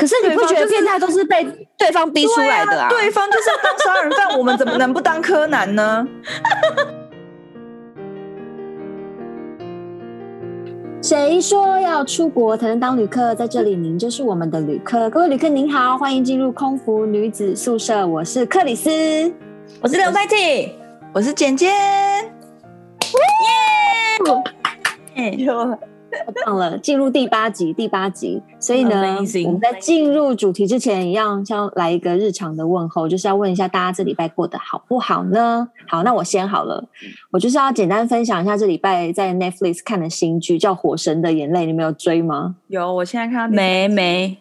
可是你不觉得变态都是被对方逼出来的啊？对方就是要当杀人犯，我们怎么能不当柯南呢？谁说要出国才能当旅客？在这里，您就是我们的旅客。各位旅客您好，欢迎进入空服女子宿舍。我是克里斯，我是刘在提，我是简简。耶！有。太棒了，进入第八集，第八集。所以呢，Amazing. 我们在进入主题之前，一样先来一个日常的问候，就是要问一下大家这礼拜过得好不好呢？好，那我先好了，我就是要简单分享一下这礼拜在 Netflix 看的新剧，叫《火神的眼泪》，你没有追吗？有，我现在看到没没。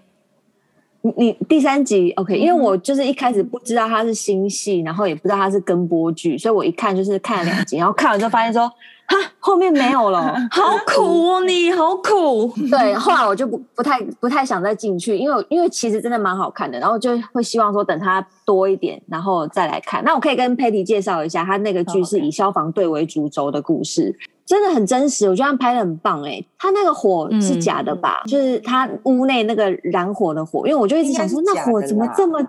你你第三集 OK？因为我就是一开始不知道它是新戏，然后也不知道它是跟播剧，所以我一看就是看了两集，然后看完之后发现说。哈，后面没有了，好苦哦，你好苦。对，后来我就不不太不太想再进去，因为因为其实真的蛮好看的，然后就会希望说等它多一点，然后再来看。那我可以跟 Patty 介绍一下，他那个剧是以消防队为主轴的故事，真的很真实，我觉得他拍的很棒哎。他那个火是假的吧？嗯、就是他屋内那个燃火的火，因为我就一直想说，那火怎么这么？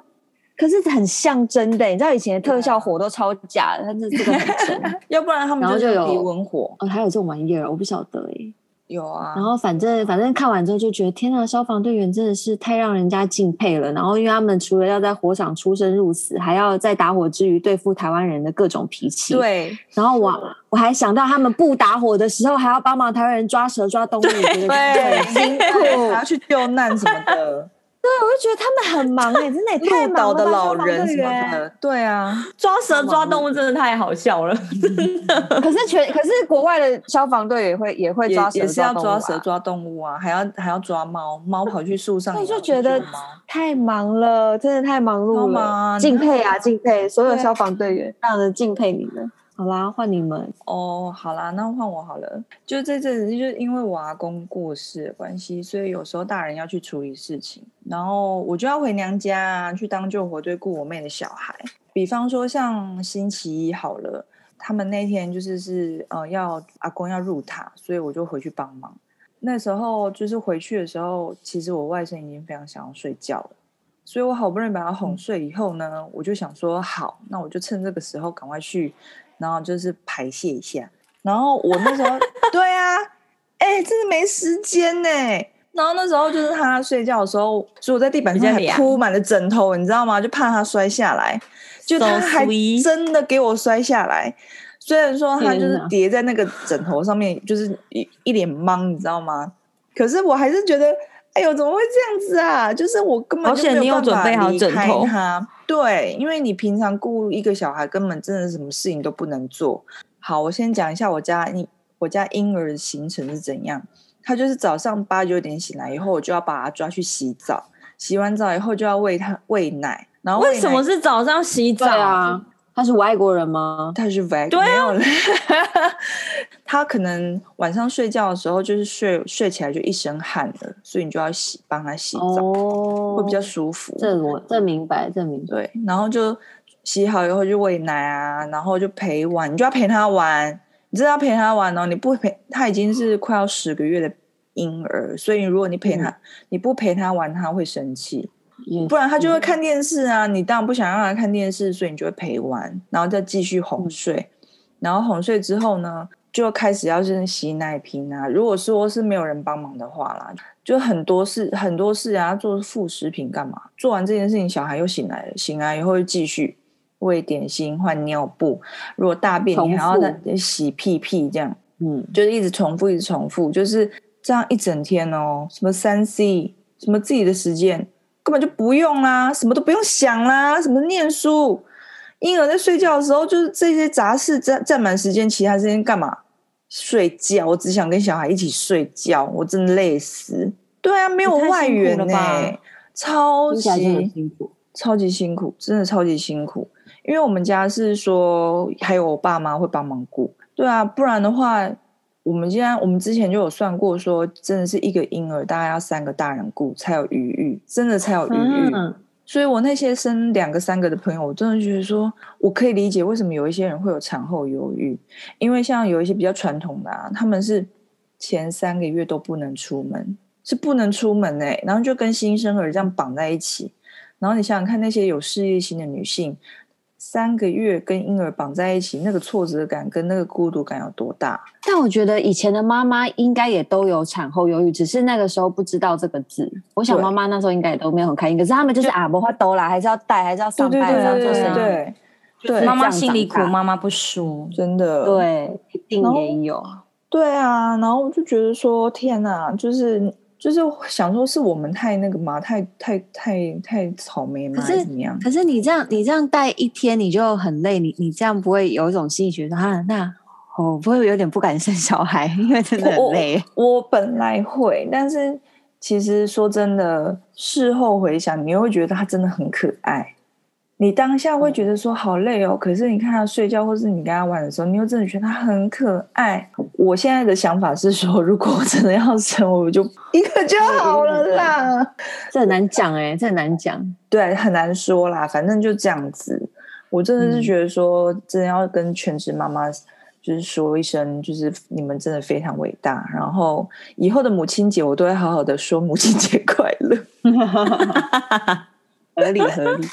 可是很像真的，你知道以前的特效火都超假的，它是这个很真，要不然他们然后就有低温火哦，还有这种玩意儿，我不晓得哎。有啊，然后反正反正看完之后就觉得，天呐，消防队员真的是太让人家敬佩了。然后因为他们除了要在火场出生入死，还要在打火之余对付台湾人的各种脾气。对，然后我我还想到他们不打火的时候，还要帮忙台湾人抓蛇抓动物，对，辛苦，还要去救难什么的。对，我就觉得他们很 忙哎，真的也太忙了。的老人什么的，对啊，抓蛇抓动物真的太好笑了，真的。可是全可是国外的消防队也会也会抓蛇，也是要抓蛇抓动物啊，还要还要抓猫，猫跑去树上，我就觉得太忙了，真的太忙碌了，敬佩啊敬佩，所有消防队员，让人敬佩你们。好啦，换你们哦。好啦，那换我好了。就这阵子，就是因为我阿公过世的关系，所以有时候大人要去处理事情，然后我就要回娘家啊，去当救火队顾我妹的小孩。比方说像星期一好了，他们那天就是是呃要阿公要入塔，所以我就回去帮忙。那时候就是回去的时候，其实我外甥已经非常想要睡觉了，所以我好不容易把他哄睡以后呢，我就想说好，那我就趁这个时候赶快去。然后就是排泄一下，然后我那时候对啊，哎、欸，真的没时间呢。然后那时候就是他睡觉的时候，所以我在地板上还铺满了枕头，你知道吗？就怕他摔下来，就他还真的给我摔下来。虽然说他就是叠在那个枕头上面，就是一一脸懵，你知道吗？可是我还是觉得。哎呦，怎么会这样子啊？就是我根本就没有办法离开他。对，因为你平常雇一个小孩，根本真的什么事情都不能做。好，我先讲一下我家你我家婴儿的行程是怎样。他就是早上八九点醒来以后，我就要把他抓去洗澡。洗完澡以后就要喂他喂奶。然后为什么是早上洗澡啊？他是外国人吗？他是外国人。对啊，他可能晚上睡觉的时候就是睡睡起来就一身汗了，所以你就要洗帮他洗澡，哦、会比较舒服。这我这明白，这明白。对，然后就洗好以后就喂奶啊，然后就陪玩，你就要陪他玩，你知道要陪他玩哦。你不陪他已经是快要十个月的婴儿，所以如果你陪他，嗯、你不陪他玩，他会生气。不然他就会看电视啊，你当然不想让他看电视，所以你就会陪玩，然后再继续哄睡，嗯、然后哄睡之后呢，就开始要是洗奶瓶啊。如果说是没有人帮忙的话啦，就很多事很多事啊，做副食品干嘛？做完这件事情，小孩又醒来了，醒来以后又继续喂点心、换尿布。如果大便，你还要再洗屁屁，这样，嗯，就是一直重复，一直重复，就是这样一整天哦。什么三 C，什么自己的时间。根本就不用啦，什么都不用想啦，什么念书，婴儿在睡觉的时候，就是这些杂事占占满时间，其他时间干嘛？睡觉，我只想跟小孩一起睡觉，我真的累死。对啊，没有外援呢、欸，超级辛苦，超级辛苦，真的超级辛苦。因为我们家是说，还有我爸妈会帮忙顾，对啊，不然的话。我们现在，我们之前就有算过，说真的是一个婴儿大概要三个大人顾才有余裕，真的才有余裕。嗯、所以我那些生两个、三个的朋友，我真的觉得说，我可以理解为什么有一些人会有产后忧郁，因为像有一些比较传统的啊，他们是前三个月都不能出门，是不能出门哎，然后就跟新生儿这样绑在一起。然后你想想看，那些有事业心的女性，三个月跟婴儿绑在一起，那个挫折感跟那个孤独感有多大？但我觉得以前的妈妈应该也都有产后忧郁，只是那个时候不知道这个字。我想妈妈那时候应该也都没有很开心，可是他们就是啊，不会都啦，还是要带，还是要上班，还是要做生意。对，对，妈妈心里苦，妈妈不说，真的。对，一定也有。对啊，然后我就觉得说，天哪，就是。就是想说，是我们太那个嘛，太太太太草莓嘛，还是怎么样？可是你这样，你这样带一天，你就很累。你你这样不会有一种心理觉得啊？那我不会有点不敢生小孩，因为真的很累。我，我本来会，但是其实说真的，事后回想，你又会觉得他真的很可爱。你当下会觉得说好累哦，可是你看他睡觉，或是你跟他玩的时候，你又真的觉得他很可爱。我现在的想法是说，如果我真的要生，我就一个就好了啦。这很难讲哎，这很难讲，对，很难说啦。反正就这样子。我真的是觉得说，真的要跟全职妈妈就是说一声，就是你们真的非常伟大。然后以后的母亲节，我都会好好的说母亲节快乐，合 理合理。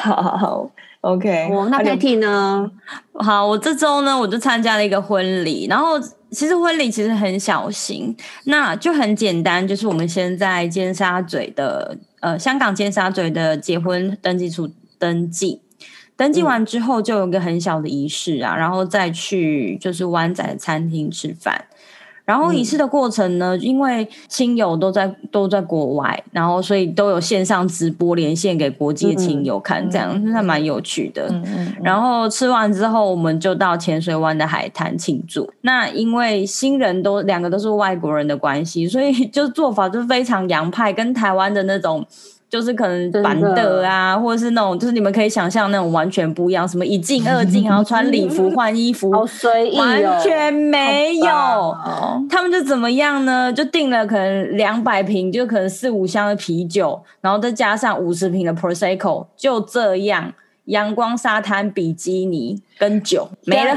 好好好，OK。我那 Patty 呢？好，我这周呢，我就参加了一个婚礼。然后其实婚礼其实很小型，那就很简单，就是我们先在尖沙咀的呃香港尖沙咀的结婚登记处登记，登记完之后就有一个很小的仪式啊，嗯、然后再去就是湾仔餐厅吃饭。然后仪式的过程呢，嗯、因为亲友都在都在国外，然后所以都有线上直播连线给国际的亲友看，嗯、这样是还蛮有趣的。然后吃完之后，我们就到浅水湾的海滩庆祝。那因为新人都两个都是外国人的关系，所以就做法就非常洋派，跟台湾的那种。就是可能板凳啊，的或者是那种，就是你们可以想象那种完全不一样，什么一进二进，然后穿礼服 换衣服，好随意哦，完全没有。哦、他们就怎么样呢？就订了可能两百瓶，就可能四五箱的啤酒，然后再加上五十瓶的 Prosecco，就这样。阳光沙滩比基尼跟酒没了。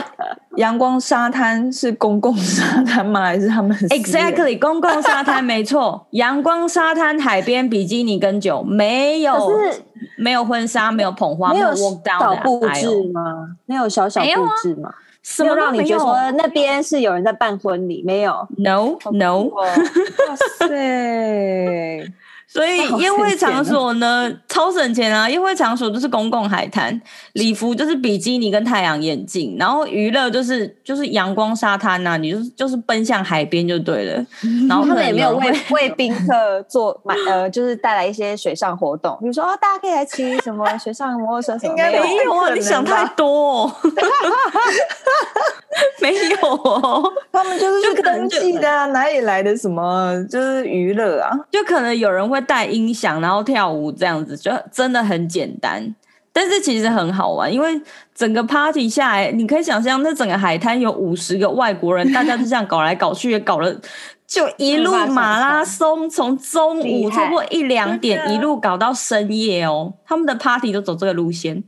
阳光沙滩是公共沙滩吗？还是他们？Exactly，公共沙滩 没错。阳光沙滩海边比基尼跟酒没有，是没有婚纱，没有捧花，没有小布置吗？没有小小布置吗？什么让你觉得说那边是有人在办婚礼？没有，No，No。哇塞！所以 宴会场所呢，超省钱啊！宴会场所就是公共海滩，礼服就是比基尼跟太阳眼镜，然后娱乐就是就是阳光沙滩呐、啊，你就是就是奔向海边就对了。然后他们也没有为为宾客做买呃，就是带来一些水上活动，比如说哦，大家可以来骑什么水上摩托车什么？应该没有啊，你想太多、哦。没有哦，他们就是去登记的、啊，哪里来的什么就是娱乐啊？就可能有人会带音响，然后跳舞这样子，就真的很简单。但是其实很好玩，因为整个 party 下来，你可以想象，那整个海滩有五十个外国人，大家就这样搞来搞去，也搞了就一路马拉松，从中午差不多一两点一路搞到深夜哦。他们的 party 都走这个路线。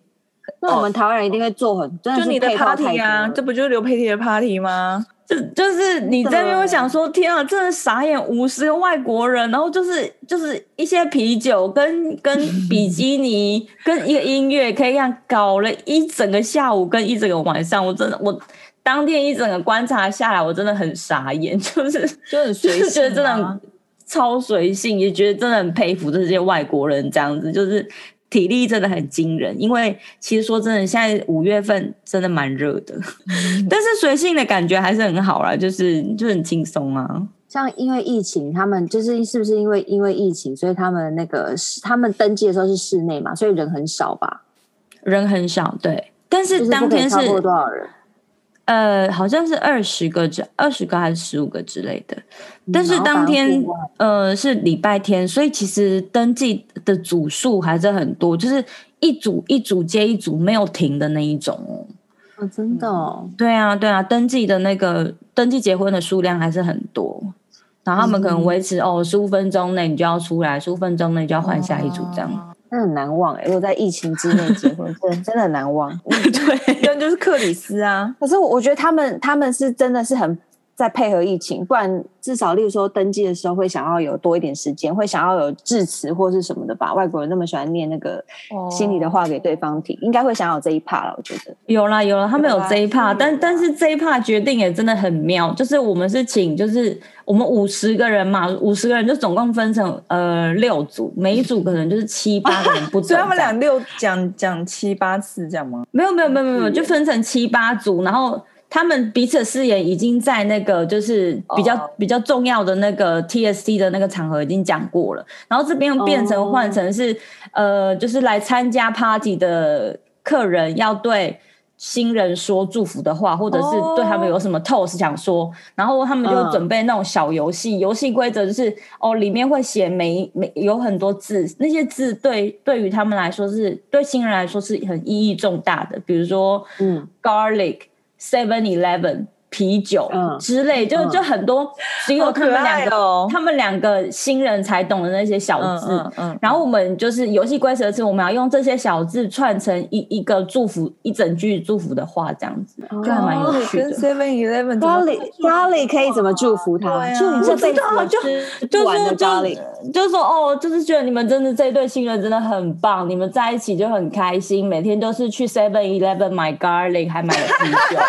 那我们台湾人一定会做很，哦、就你的 party 啊，这不就是刘佩蒂的 party 吗？就就是你在那边会想说，天啊，真的傻眼，五十个外国人，然后就是就是一些啤酒跟跟比基尼跟一个音乐，可以这样搞了一整个下午跟一整个晚上，我真的我当天一整个观察下来，我真的很傻眼，就是就很随性，觉得真的超随性，也觉得真的很佩服这些外国人这样子，就是。体力真的很惊人，因为其实说真的，现在五月份真的蛮热的，嗯、但是随性的感觉还是很好啦，就是就很轻松啊。像因为疫情，他们就是是不是因为因为疫情，所以他们那个他们登记的时候是室内嘛，所以人很少吧？人很少，对。但是当天是多少人？呃，好像是二十个之二十个还是十五个之类的，但是当天呃是礼拜天，所以其实登记的组数还是很多，就是一组一组接一组没有停的那一种哦。哦，真的哦？嗯，对啊，对啊，登记的那个登记结婚的数量还是很多，然后他们可能维持，嗯，哦十五分钟内你就要出来，十五分钟内就要换下一组这样。哦真的很难忘哎、欸！如果在疫情之内结婚，真真的很难忘。对，就是克里斯啊。可是我觉得他们他们是真的是很再配合疫情，不然至少例如说登记的时候会想要有多一点时间，会想要有致辞或是什么的吧。外国人那么喜欢念那个心里的话给对方听，哦、应该会想要有这一 part 了。我觉得有啦有啦，他们有这一 part，但但是这一 part 决定也真的很妙，就是我们是请，就是我们五十个人嘛，五十个人就总共分成呃六组，每一组可能就是七八个人不 止。所以他们俩六讲讲七八次这样吗？没有没有没有没有，就分成七八组，然后。他们彼此誓言已经在那个就是比较、oh. 比较重要的那个 TSC 的那个场合已经讲过了，然后这边变成换成是、oh. 呃，就是来参加 party 的客人要对新人说祝福的话，或者是对他们有什么 toast 想说，然后他们就准备那种小游戏，游戏规则就是哦，里面会写每每有很多字，那些字对对于他们来说是对新人来说是很意义重大的，比如说嗯，garlic。7-Eleven 啤酒之类，就就很多，只有他们两个，哦。他们两个新人才懂的那些小字。嗯，然后我们就是游戏规则是，我们要用这些小字串成一一个祝福，一整句祝福的话，这样子就还蛮有趣的。Seven Eleven Garlic 可以怎么祝福他？祝你这辈子就就是就就说哦，就是觉得你们真的这对新人真的很棒，你们在一起就很开心，每天都是去 Seven Eleven 买 Garlic，还买了啤酒，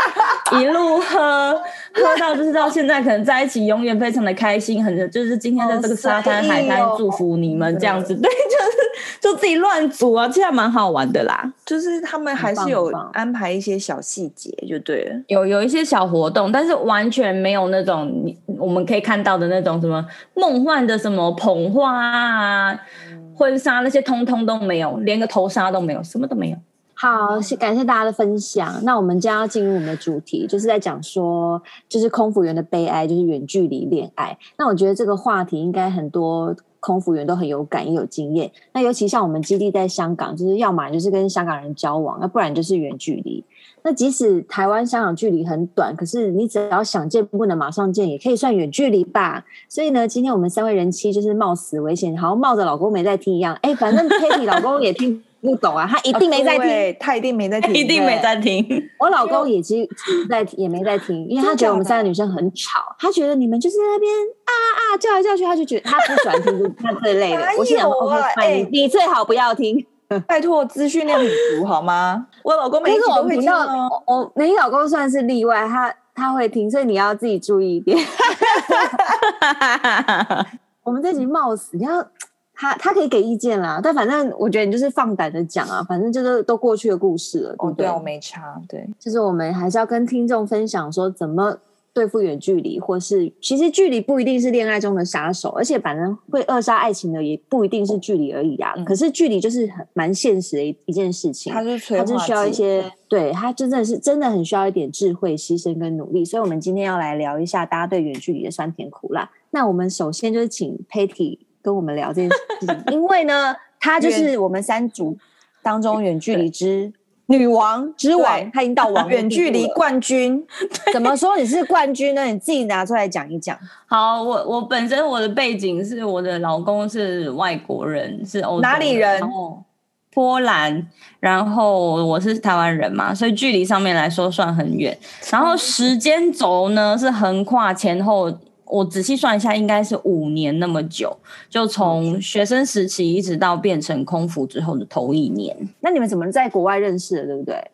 一路喝。喝到就是到现在，可能在一起永远非常的开心，很就是今天在这个沙滩海滩祝福你们这样子，对，就是就自己乱组啊，这样蛮好玩的啦。就是他们还是有安排一些小细节，就对了，有有一些小活动，但是完全没有那种你我们可以看到的那种什么梦幻的什么捧花啊、婚纱那些，通通都没有，连个头纱都没有，什么都没有。好，谢感谢大家的分享。那我们将要进入我们的主题，就是在讲说，就是空服员的悲哀，就是远距离恋爱。那我觉得这个话题应该很多空服员都很有感，也有经验。那尤其像我们基地在香港，就是要么就是跟香港人交往，那不然就是远距离。那即使台湾香港距离很短，可是你只要想见不能马上见，也可以算远距离吧。所以呢，今天我们三位人妻就是冒死危险，好像冒着老公没在听一样。哎，反正 Patty 老公也听。不懂啊，他一定没在听，他一定没在听，一定没在听。我老公也其实在也没在听，因为他觉得我们三个女生很吵，他觉得你们就是在那边啊啊叫来叫去，他就觉得他不喜欢听他这类的。我想，OK，你最好不要听，拜托资讯量很足好吗？我老公每次都会听哦，我你老公算是例外，他他会听，所以你要自己注意一点。我们这集冒死，你要。他他可以给意见啦，但反正我觉得你就是放胆的讲啊，反正就是都过去的故事了，对不对？哦、对，我没差。对，就是我们还是要跟听众分享说怎么对付远距离，或是其实距离不一定是恋爱中的杀手，而且反正会扼杀爱情的也不一定是距离而已啊。嗯、可是距离就是很蛮现实的一一件事情，它是它是需要一些，对，它真的是真的很需要一点智慧、牺牲跟努力。所以，我们今天要来聊一下大家对远距离的酸甜苦辣。那我们首先就是请 Patty。跟我们聊这件事情，因为呢，她就是我们三组当中远距离之女王之王，她已经到王远距离冠军。怎么说你是冠军呢？你自己拿出来讲一讲。好，我我本身我的背景是我的老公是外国人，是欧洲人，哪里人？波兰。然后我是台湾人嘛，所以距离上面来说算很远。然后时间轴呢是横跨前后。我仔细算一下，应该是五年那么久，就从学生时期一直到变成空服之后的头一年。那你们怎么在国外认识的，对不对？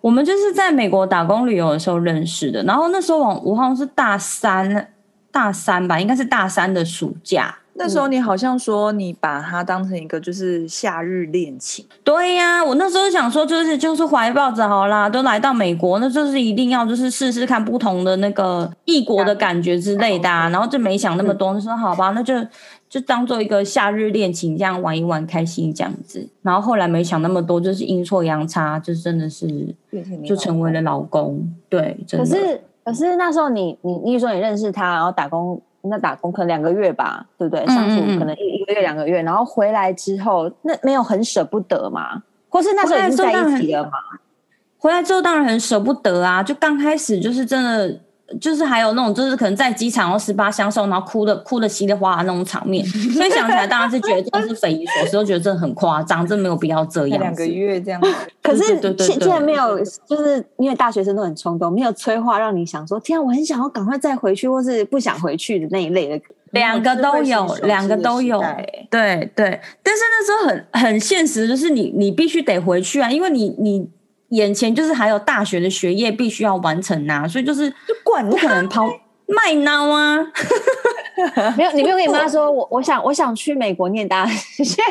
我们就是在美国打工旅游的时候认识的。然后那时候我我好像是大三，大三吧，应该是大三的暑假。那时候你好像说你把它当成一个就是夏日恋情，对呀、啊，我那时候想说就是就是怀抱着好啦，都来到美国，那就是一定要就是试试看不同的那个异国的感觉之类的、啊，然后就没想那么多，就说好吧，那就就当做一个夏日恋情这样玩一玩，开心这样子。然后后来没想那么多，就是阴错阳差，就真的是就成为了老公。对，真的。可是可是那时候你你你说你认识他，然后打工。那打工可能两个月吧，对不对？相处可能一一个月两个月，然后回来之后，那没有很舍不得嘛？或是那时候已经在一起了嘛？回来之后当然很舍不得啊！就刚开始就是真的就是还有那种，就是可能在机场然后十八相送，然后哭的哭的稀里哗啦那种场面，所以想起来当然是觉得这是匪夷所思，都觉得这很夸张，这没有必要这样。两个月这样子，可是现在没有，就是因为大学生都很冲动，没有催化让你想说，天啊，我很想要赶快再回去，或是不想回去的那一类的。两个都有，两个都有，对对。但是那时候很很现实，就是你你必须得回去啊，因为你你。眼前就是还有大学的学业必须要完成呐、啊，所以就是就管不可能抛 卖孬啊！没有，你没有跟你妈 说，我我想我想去美国念大学，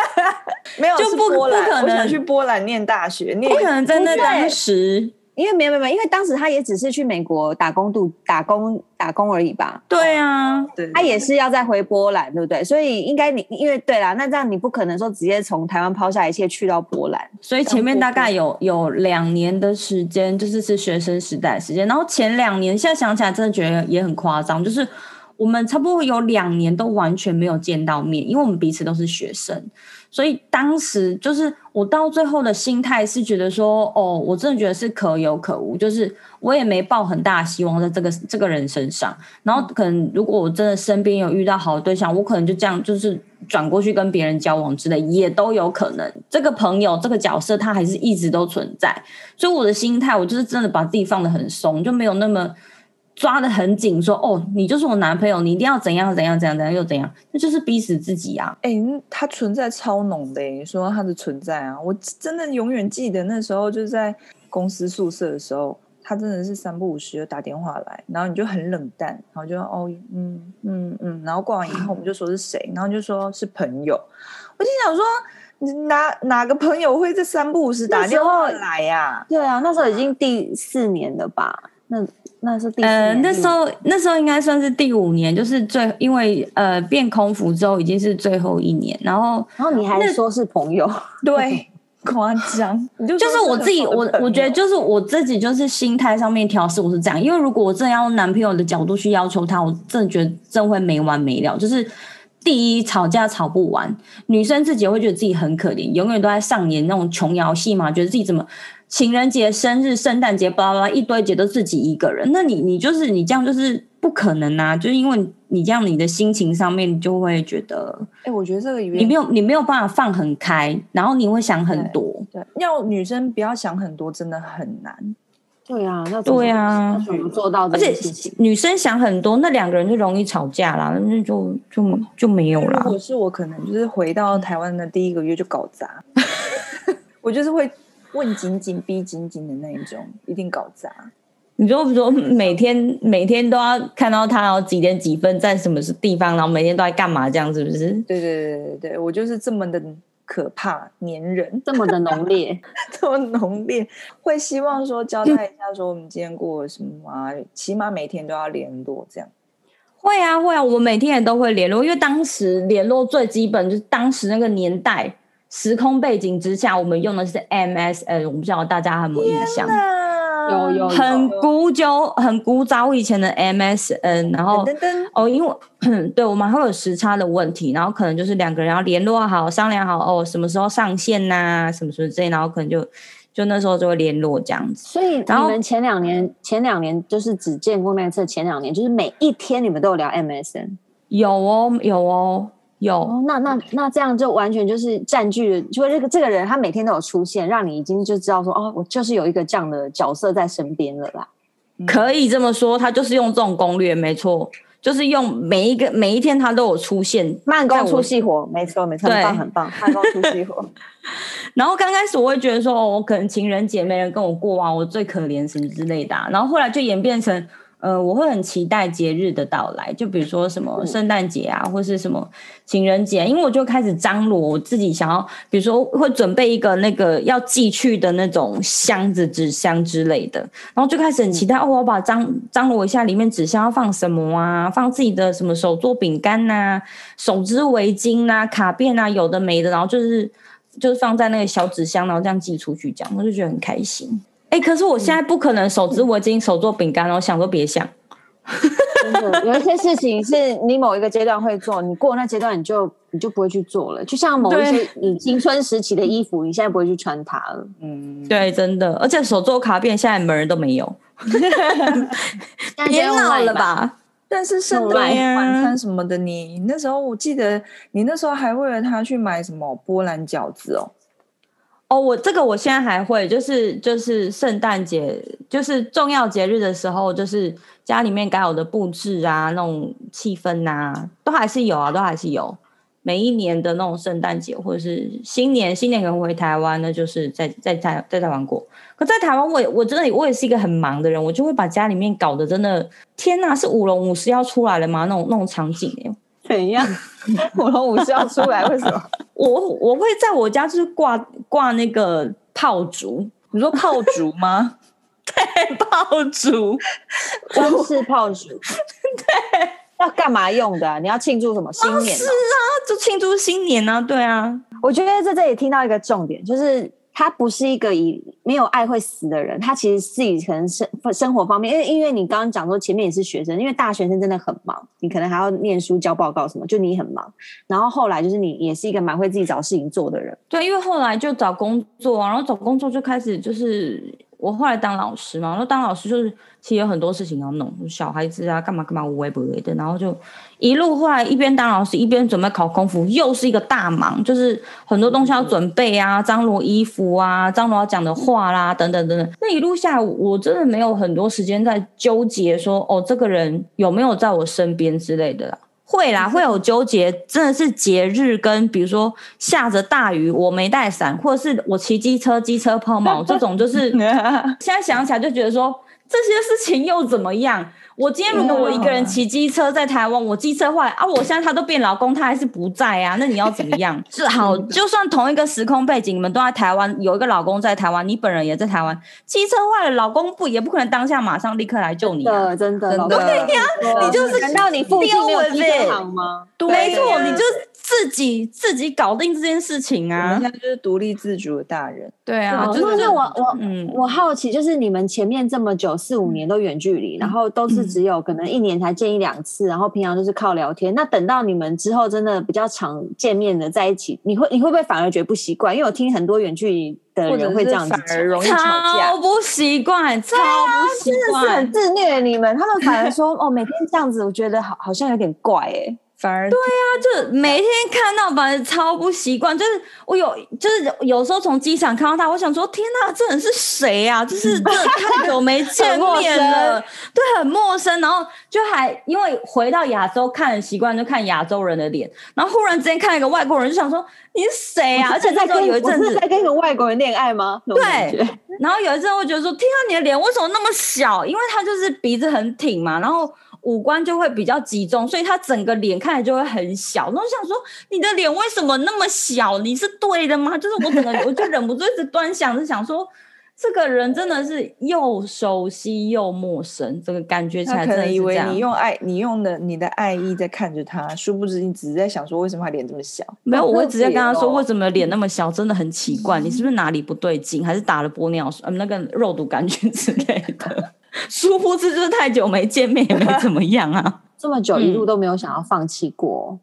没有就不不可能去波兰念大学，念不可能在那当时。因为没有没有，因为当时他也只是去美国打工度打工打工而已吧。对啊，对，他也是要再回波兰，对不对？所以应该你因为对啦，那这样你不可能说直接从台湾抛下一切去到波兰。所以前面大概有有两年的时间，就是是学生时代时间。然后前两年，现在想起来真的觉得也很夸张，就是我们差不多有两年都完全没有见到面，因为我们彼此都是学生。所以当时就是我到最后的心态是觉得说，哦，我真的觉得是可有可无，就是我也没抱很大的希望在这个这个人身上。然后可能如果我真的身边有遇到好的对象，我可能就这样就是转过去跟别人交往之类，也都有可能。这个朋友这个角色他还是一直都存在。所以我的心态，我就是真的把自己放得很松，就没有那么。抓的很紧，说哦，你就是我男朋友，你一定要怎样怎样怎样怎样又怎样，那就是逼死自己啊！哎、欸，他存在超浓的，你说他的存在啊，我真的永远记得那时候就是在公司宿舍的时候，他真的是三不五时就打电话来，然后你就很冷淡，然后就哦嗯嗯嗯，然后挂完以后我们就说是谁，然后就说是朋友，我就想说哪哪个朋友会在三不五时打电话来呀、啊？对啊，那时候已经第四年了吧？那。那是第呃，那时候那时候应该算是第五年，就是最因为呃变空服之后已经是最后一年，然后然后你还说是朋友，对，夸张，就就是我自己，我我觉得就是我自己就是心态上面调试，我是这样，因为如果我真的要用男朋友的角度去要求他，我真的觉得真会没完没了，就是第一吵架吵不完，女生自己会觉得自己很可怜，永远都在上演那种琼瑶戏嘛，觉得自己怎么。情人节、生日、圣诞节，巴拉巴拉一堆节都自己一个人，那你你就是你这样就是不可能啊！就是因为你这样，你的心情上面就会觉得，哎、欸，我觉得这个你没有你没有办法放很开，然后你会想很多。对，对，要女生不要想很多，真的很难。对啊，那对啊，怎么做到？而且女生想很多，那两个人就容易吵架啦，那就就就没有啦。如果是我，可能就是回到台湾的第一个月就搞砸，我就是会。问紧紧逼紧紧的那一种，一定搞砸。你说，不说每天每天都要看到他，然后几点几分在什么地方，然后每天都在干嘛，这样是不是？对对对对对，我就是这么的可怕，粘人，这么的浓烈，这么浓烈，会希望说交代一下，说我们今天过了什么啊？起码每天都要联络，这样。会啊会啊，我每天也都会联络，因为当时联络最基本就是当时那个年代。时空背景之下，我们用的是 MSN，我不知道大家有没有印象？有有，很古久、很古早以前的 MSN，然后哦，因为 对我们还会有时差的问题，然后可能就是两个人要联络好、商量好哦，什么时候上线呐、啊，什么什么之类，然后可能就就那时候就会联络这样子。所以你们前两年、前两年就是只见过面，次前两年就是每一天你们都有聊 MSN？有哦，有哦。有，哦、那那那这样就完全就是占据了，就这个这个人他每天都有出现，让你已经就知道说，哦，我就是有一个这样的角色在身边了啦。可以这么说，他就是用这种攻略，没错，就是用每一个每一天他都有出现，慢工出细活，没错没错，很棒很棒，慢工出细活。然后刚开始我会觉得说，哦，我可能情人节没人跟我过啊，我最可怜什么之类的，啊，然后后来就演变成。呃，我会很期待节日的到来，就比如说什么圣诞节啊，或是什么情人节，因为我就开始张罗我自己想要，比如说会准备一个那个要寄去的那种箱子、纸箱之类的，然后就开始很期待、嗯、哦，我把张张罗一下里面纸箱要放什么啊，放自己的什么手做饼干呐、手织围巾呐、啊、卡片啊，有的没的，然后就是就是放在那个小纸箱，然后这样寄出去，这样我就觉得很开心。哎、欸，可是我现在不可能手织围巾、手做饼干哦，想都别想。真的，有一些事情 是你某一个阶段会做，你过那阶段你就你就不会去做了。就像某一些你青春时期的衣服，你现在不会去穿它了。嗯，对，真的。而且手做卡片现在门人都没有。别闹了吧！但是圣诞晚餐什么的你，你那时候我记得你那时候还为了他去买什么波兰饺子哦。哦，我这个我现在还会，就是就是圣诞节，就是重要节日的时候，就是家里面该有的布置啊，那种气氛啊，都还是有啊，都还是有。每一年的那种圣诞节或者是新年，新年可能回台湾那，就是在在在在台湾过。可在台湾，我我真的我也是一个很忙的人，我就会把家里面搞得真的，天哪，是舞龙舞狮要出来了吗？那种那种场景，怎样？舞龙舞狮要出来？为什么？我我会在我家就是挂挂那个炮竹，你说炮竹吗？对，炮竹，装饰炮竹，对。要干嘛用的、啊？你要庆祝什么新年、喔？是啊，就庆祝新年啊！对啊，我觉得在这里听到一个重点，就是他不是一个以没有爱会死的人，他其实自己可能生生活方面，因为因为你刚刚讲说前面也是学生，因为大学生真的很忙，你可能还要念书、交报告什么，就你很忙。然后后来就是你也是一个蛮会自己找事情做的人，对，因为后来就找工作，然后找工作就开始就是。我后来当老师嘛，然后当老师就是其实有很多事情要弄，小孩子啊干嘛干嘛无微不微的，然后就一路后来一边当老师一边准备考空服，又是一个大忙，就是很多东西要准备啊，张罗衣服啊，张罗要讲的话啦，等等等等。那一路下来，我真的没有很多时间在纠结说，哦，这个人有没有在我身边之类的啦。会啦，会有纠结，真的是节日跟比如说下着大雨，我没带伞，或者是我骑机车，机车抛锚，这种就是 现在想起来就觉得说这些事情又怎么样？我今天如果我一个人骑机车在台湾，我机车坏啊，我现在他都变老公，他还是不在啊，那你要怎么样？是好，就算同一个时空背景，你们都在台湾，有一个老公在台湾，你本人也在台湾，机车坏了，老公不也不可能当下马上立刻来救你啊？真的，真的，对呀，你就是难道你附近没有机车行吗？没错，你就。自己自己搞定这件事情啊！我们现在就是独立自主的大人。对啊，就是我我嗯，我好奇，就是你们前面这么久四五年都远距离，嗯、然后都是只有可能一年才见一两次，嗯、然后平常都是靠聊天。那等到你们之后真的比较常见面的在一起，你会你会不会反而觉得不习惯？因为我听很多远距离的人会这样子，反而容易吵架，超不习惯，超不习惯，真的是很自虐。你们他们反而说哦，每天这样子，我觉得好好像有点怪哎、欸。反而对啊，就每天看到，反而超不习惯。就是我有，就是有时候从机场看到他，我想说：天哪，这人是谁呀、啊？就是这太久没见面了，对，很陌生。然后就还因为回到亚洲看的习惯，就看亚洲人的脸。然后忽然之间看一个外国人，就想说：你是谁啊？而且那时候有一阵子在跟一个外国人恋爱吗？对。然后有一阵我觉得说：天啊，你的脸为什么那么小？因为他就是鼻子很挺嘛，然后。五官就会比较集中，所以他整个脸看起来就会很小。那我想说，你的脸为什么那么小？你是对的吗？就是我可能 我就忍不住一直端详，就想说，这个人真的是又熟悉又陌生，这个感觉起来真的以为你用爱，你用的你的爱意在看着他，殊不知你只是在想说，为什么他脸这么小？没有，我会直接跟他说，为什么脸那么小？真的很奇怪，你是不是哪里不对劲，还是打了玻尿酸？那个肉毒杆菌之类的。殊不知就是太久没见面，也没怎么样啊。这么久一路都没有想要放弃过？嗯、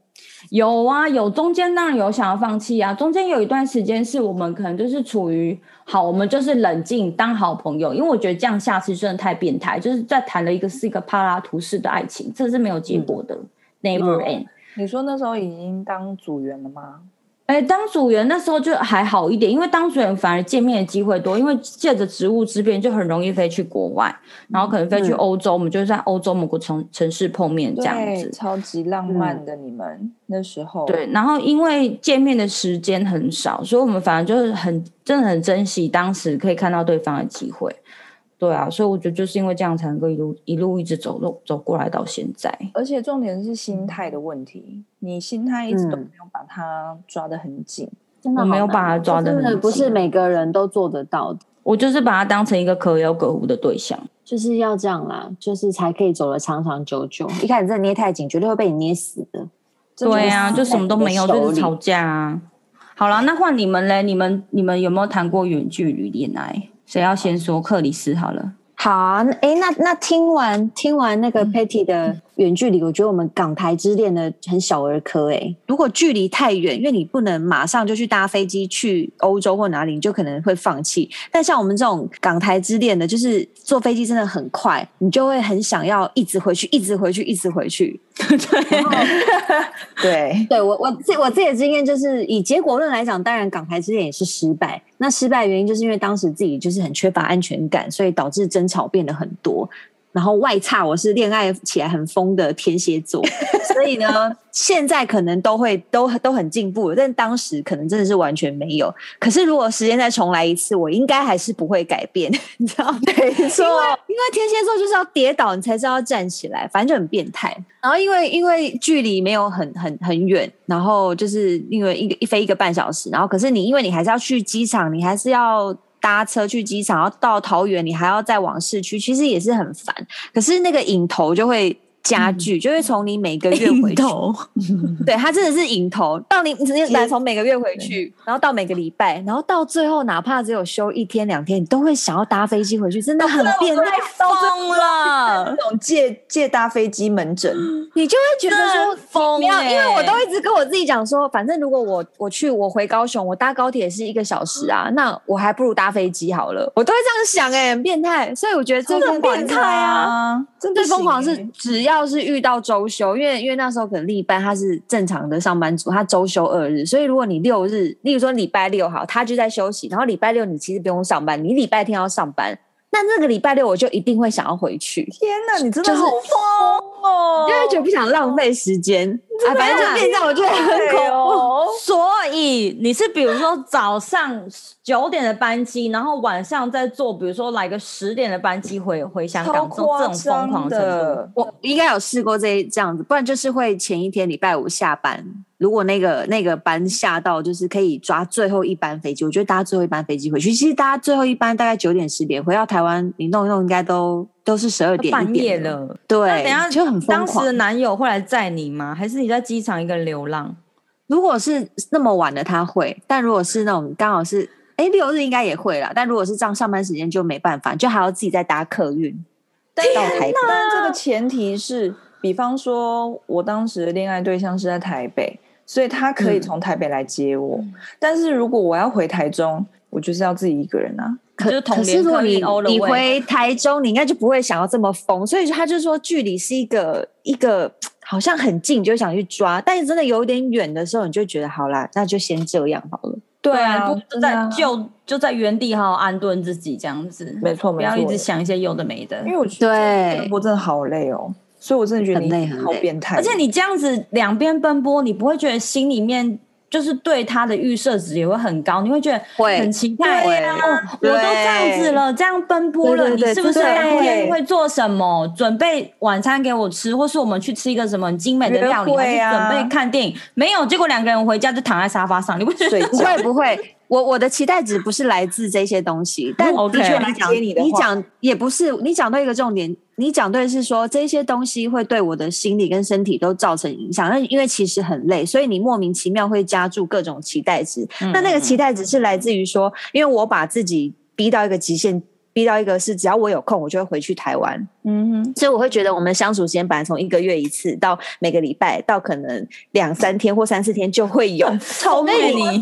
有啊，有中间当然有想要放弃啊。中间有一段时间是我们可能就是处于好，我们就是冷静当好朋友，因为我觉得这样下次真的太变态，就是在谈了一个是一个帕拉图式的爱情，这是没有结果的、嗯、，never end、嗯。你说那时候已经当组员了吗？哎，当组员那时候就还好一点，因为当组员反而见面的机会多，因为借着职务之便就很容易飞去国外，然后可能飞去欧洲，嗯、我们就在欧洲某个城城市碰面这样子，超级浪漫的你们、嗯、那时候。对，然后因为见面的时间很少，所以我们反而就是很真的很珍惜当时可以看到对方的机会。对啊，所以我觉得就是因为这样才能够一路一路一直走路走过来到现在。而且重点是心态的问题，你心态一直都没有把它抓得很紧，真的我没有把它抓得很紧，不是每个人都做得到的。我就是把它当成一个可有可无的对象，就是要这样啦，就是才可以走得长长久久。一开始真的捏太紧，绝对会被你捏死的。对啊，就什么都没有，就是吵架啊。好了，那换你们嘞，你们你们有没有谈过远距离恋爱？谁要先说？克里斯好了。好啊，哎，那那听完听完那个 Patty 的远距离，我觉得我们港台之恋呢很小儿科哎。如果距离太远，因为你不能马上就去搭飞机去欧洲或哪里，你就可能会放弃。但像我们这种港台之恋的，就是坐飞机真的很快，你就会很想要一直回去，一直回去，一直回去。对，对我我自我自己的经验就是，以结果论来讲，当然港台之恋也是失败。那失败原因就是因为当时自己就是很缺乏安全感，所以导致争吵变得很多。然后外差，我是恋爱起来很疯的天蝎座，所以呢，现在可能都会都都很进步，但当时可能真的是完全没有。可是如果时间再重来一次，我应该还是不会改变，你知道吗？没错，因为因为天蝎座就是要跌倒，你才知道要站起来，反正就很变态。然后因为因为距离没有很很很远，然后就是因为一个一飞一个半小时，然后可是你因为你还是要去机场，你还是要。搭车去机场，然后到桃园，你还要再往市区，其实也是很烦。可是那个影头就会。加剧就会从你每个月回去，对，他真的是瘾头。到你直接来从每个月回去，然后到每个礼拜，然后到最后哪怕只有休一天两天，你都会想要搭飞机回去，真的很变态，疯了。那种借借搭飞机门诊，你就会觉得说疯，没有，因为我都一直跟我自己讲说，反正如果我我去我回高雄，我搭高铁是一个小时啊，那我还不如搭飞机好了。我都会这样想，哎，很变态。所以我觉得这个变态啊，真的疯狂是只要。要是遇到周休，因为因为那时候可能另一半他是正常的上班族，他周休二日，所以如果你六日，例如说礼拜六好，他就在休息，然后礼拜六你其实不用上班，你礼拜天要上班，那那个礼拜六我就一定会想要回去。天哪，你真的好疯哦！因为就不想浪费时间。啊，反正就变成我觉得很恐怖。所以你是比如说早上九点的班机，然后晚上再坐，比如说来个十点的班机回回香港，这种疯狂程度，我应该有试过这这样子，不然就是会前一天礼拜五下班，如果那个那个班下到就是可以抓最后一班飞机，我觉得搭最后一班飞机回去，其实搭最后一班大概九点十点回到台湾，你弄一弄应该都。都是十二点半夜了，对，那等下就很疯狂。当时的男友会来载你吗？还是你在机场一个人流浪？如果是那么晚的，他会；但如果是那种刚好是哎六日，应该也会啦。但如果是这样上班时间就没办法，就还要自己再搭客运到台北。但这个前提是，比方说我当时的恋爱对象是在台北，所以他可以从台北来接我。嗯、但是如果我要回台中，我就是要自己一个人啊。可可是如果你你回台中，你应该就不会想要这么疯，所以他就说距离是一个一个好像很近，就想去抓，但是真的有点远的时候，你就觉得好啦，那就先这样好了。对啊，就在就就在原地好好安顿自己这样子，没错，没错，不要一直想一些有的没的。因为我觉得我真的好累哦，所以我真的觉得你很累，好变态。而且你这样子两边奔波，你不会觉得心里面。就是对他的预设值也会很高，你会觉得很期待。对啊，我都这样子了，这样奔波了，你是不是明天会做什么？准备晚餐给我吃，或是我们去吃一个什么精美的料理，还是准备看电影？没有，结果两个人回家就躺在沙发上，你不觉得？不会，不会。我我的期待值不是来自这些东西，但的确你讲你讲也不是，你讲对一个重点，你讲对是说这些东西会对我的心理跟身体都造成影响。那因为其实很累，所以你莫名其妙会加注各种期待值。嗯、那那个期待值是来自于说，因为我把自己逼到一个极限，逼到一个是只要我有空，我就会回去台湾。嗯哼，所以我会觉得我们相处时间本来从一个月一次到每个礼拜，到可能两三天或三四天就会有，超美丽。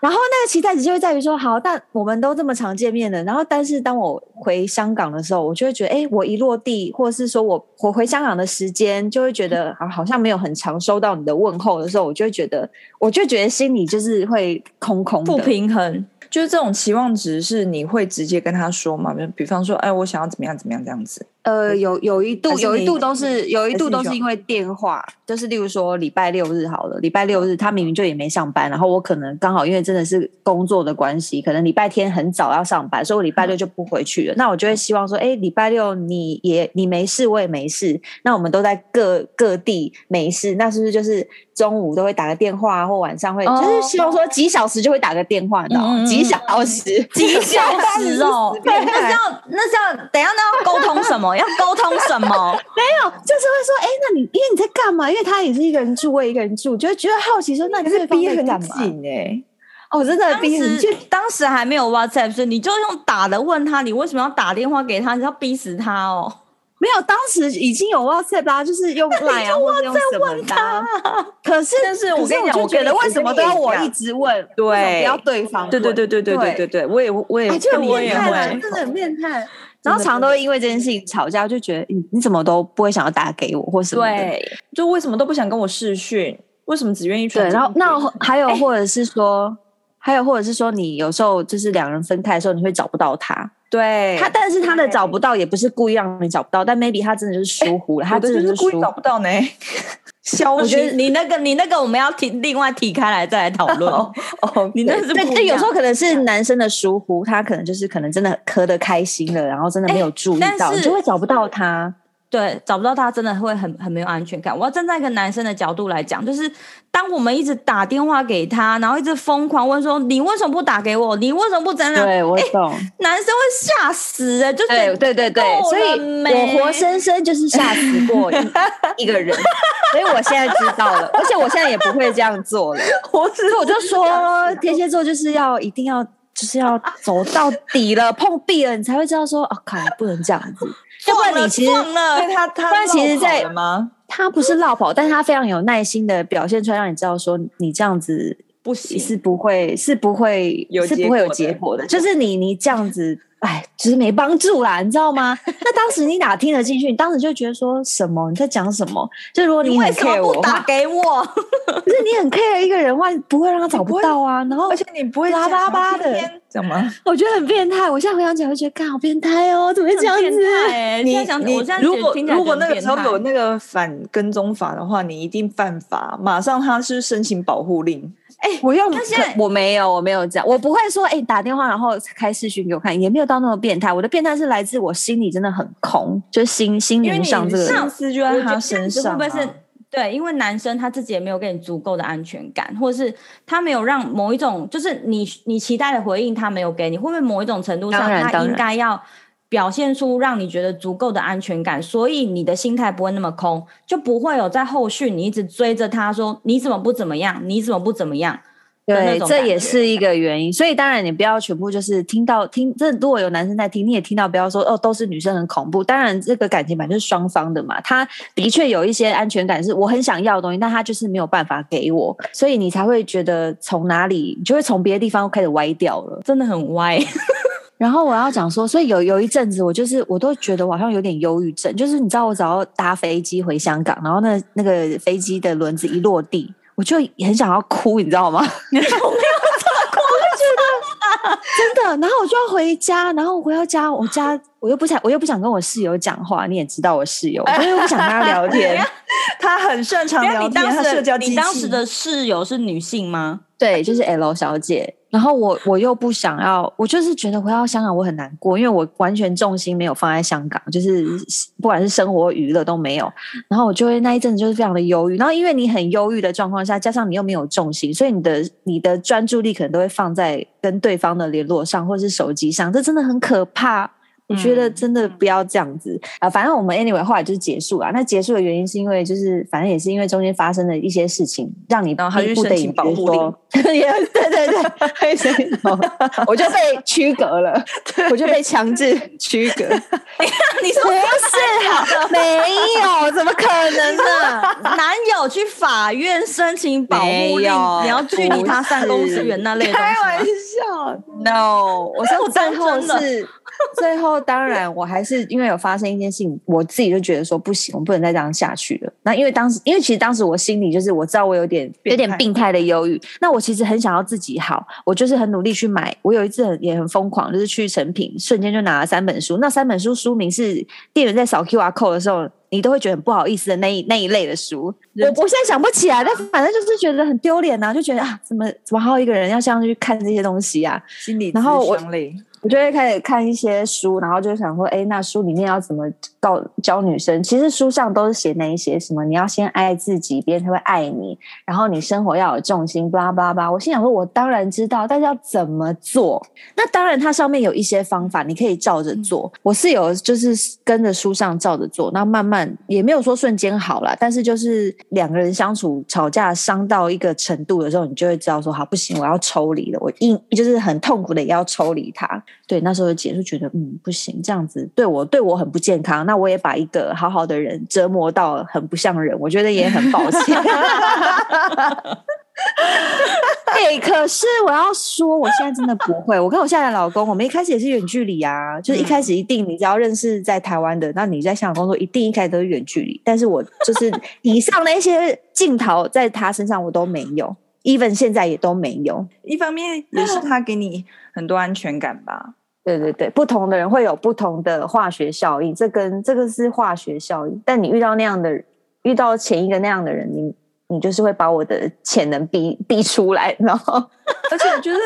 然后那个期待值就会在于说，好，但我们都这么常见面了。然后，但是当我回香港的时候，我就会觉得，哎，我一落地，或者是说我我回香港的时间，就会觉得啊，好像没有很常收到你的问候的时候，我就会觉得，我就觉得心里就是会空空，不平衡。就是这种期望值是你会直接跟他说吗？比比方说，哎，我想要怎么样怎么样这样子。呃，有有一度有一度都是有一度都是因为电话，就是例如说礼拜六日好了，礼拜六日他明明就也没上班，然后我可能刚好因为真的是工作的关系，可能礼拜天很早要上班，所以我礼拜六就不回去了。嗯、那我就会希望说，哎，礼拜六你也你没事，我也没事，那我们都在各各地没事，那是不是就是中午都会打个电话，或晚上会、哦、就是希望说几小时就会打个电话的，嗯、几小时几小时哦，那是要那是要等一下那要沟通什么？要沟通什么？没有，就是会说，哎、欸，那你因为你在干嘛？因为他也是一个人住，我一个人住，就会觉得好奇说，那你是逼很紧哎？哦，真的逼很紧。当时还没有 WhatsApp，所以你就用打的问他，你为什么要打电话给他？你要逼死他哦？没有，当时已经有 WhatsApp 啦，就是用 Line 啊，或者用什么的。可是，但是我跟你讲，我觉得为什么都要我一直问？对，不要对方。对对对对对对对对，我也我也就我也会，真的很变态。然后常常都会因为这件事情吵架，就觉得你你怎么都不会想要打给我或什么，对，就为什么都不想跟我视讯？为什么只愿意传？对，然后那 还有或者是说，还有或者是说，你有时候就是两人分开的时候，你会找不到他。对他，但是他的找不到也不是故意让你找不到，但 maybe 他真的就是疏忽了，他真的是故意找不到呢。消失，你那个你那个我们要提另外提开来再来讨论。哦，你那是对，有时候可能是男生的疏忽，他可能就是可能真的磕的开心了，然后真的没有注意到，你就会找不到他。对，找不到他真的会很很没有安全感。我要站在一个男生的角度来讲，就是当我们一直打电话给他，然后一直疯狂问说：“你为什么不打给我？你为什么不怎样？”对，我懂。男生会吓死哎，就是对对对对，所以我活生生就是吓死过 一个人，所以我现在知道了，而且我现在也不会这样做了。我只是我就说，天蝎座就是要一定要就是要走到底了，碰壁了，你才会知道说，啊，看来不能这样子。要不然你其实，他他，但其实在他不是落跑，但是他非常有耐心的表现出来，让你知道说你这样子不行，是不会是不会有是不会有结果的，就是你你这样子。哎，只是没帮助啦，你知道吗？那当时你哪听得进去？你当时就觉得说什么？你在讲什么？就如果你为什么不，打给我，可是你很 care 一个人，话不会让他找不到啊。然后，而且你不会拉巴巴的，怎么？我觉得很变态。我现在回想起来，我觉得，干好变态哦，怎么会这样子？你你如果如果那个时候有那个反跟踪法的话，你一定犯法，马上他是申请保护令。哎，我用，现在我没有，我没有这样，我不会说，哎，打电话然后开视讯给我看，也没有到那么变态。我的变态是来自我心里真的很空，就心心灵上这个上司就在他身上。会不会是对？因为男生他自己也没有给你足够的安全感，或者是他没有让某一种，就是你你期待的回应他没有给你，会不会某一种程度上他应该要？表现出让你觉得足够的安全感，所以你的心态不会那么空，就不会有在后续你一直追着他说你怎么不怎么样，你怎么不怎么样？对，这也是一个原因。所以当然你不要全部就是听到听，这如果有男生在听，你也听到不要说哦，都是女生很恐怖。当然这个感情版就是双方的嘛，他的确有一些安全感是我很想要的东西，但他就是没有办法给我，所以你才会觉得从哪里你就会从别的地方开始歪掉了，真的很歪。然后我要讲说，所以有有一阵子，我就是我都觉得我好像有点忧郁症，就是你知道，我只要搭飞机回香港，然后那那个飞机的轮子一落地，我就很想要哭，你知道吗？我没有这么哭，我就觉得真的。然后我就要回家，然后我回到家，我家 我又不想，我又不想跟我室友讲话，你也知道我室友，我又不想跟他聊 天。他很擅长聊天，他社交。你当时的室友是女性吗？对，就是 L 小姐。然后我我又不想要，我就是觉得回到香港我很难过，因为我完全重心没有放在香港，就是不管是生活娱乐都没有。然后我就会那一阵子就是非常的忧郁。然后因为你很忧郁的状况下，加上你又没有重心，所以你的你的专注力可能都会放在跟对方的联络上，或是手机上，这真的很可怕。我觉得真的不要这样子啊、呃！反正我们 anyway 后来就是结束了。那结束的原因是因为就是反正也是因为中间发生的一些事情，让你逼不得已保护令。对对对，所以我就被区隔了，我就被强制区隔。你说不是好？没有，怎么可能呢？男友去法院申请保护令，你要距离他三公尺远那类的。开玩笑，no！我说我最后是。最后，当然，我还是因为有发生一件事情，我自己就觉得说不行，我不能再这样下去了。那因为当时，因为其实当时我心里就是我知道我有点有点病态的忧郁。那我其实很想要自己好，我就是很努力去买。我有一次很也很疯狂，就是去成品，瞬间就拿了三本书。那三本书书名是店员在扫 QR code 的时候，你都会觉得很不好意思的那一那一类的书。我我现在想不起来，但反正就是觉得很丢脸呐，就觉得啊，怎么怎么还有一个人要这样去看这些东西啊？心理然后我。我就会开始看一些书，然后就想说，哎，那书里面要怎么教教女生？其实书上都是写那一些什么，你要先爱自己，别人才会爱你。然后你生活要有重心，巴拉巴拉巴拉。我心想说，我当然知道，但是要怎么做？那当然，它上面有一些方法，你可以照着做。我是有就是跟着书上照着做，那慢慢慢也没有说瞬间好了，但是就是两个人相处吵架伤到一个程度的时候，你就会知道说好不行，我要抽离了，我硬就是很痛苦的也要抽离他。对，那时候姐就觉得嗯不行，这样子对我对我很不健康，那我也把一个好好的人折磨到很不像人，我觉得也很抱歉。哎、欸，可是我要说，我现在真的不会。我跟我现在的老公，我们一开始也是远距离啊，就是一开始一定，你只要认识在台湾的，那你在香港工作，一定一开始都是远距离。但是我就是以上的一些镜头在他身上我都没有，even 现在也都没有。一方面也是他给你很多安全感吧。对对对，不同的人会有不同的化学效应，这跟这个是化学效应。但你遇到那样的，遇到前一个那样的人，你。你就是会把我的潜能逼逼出来，然后，而且就是，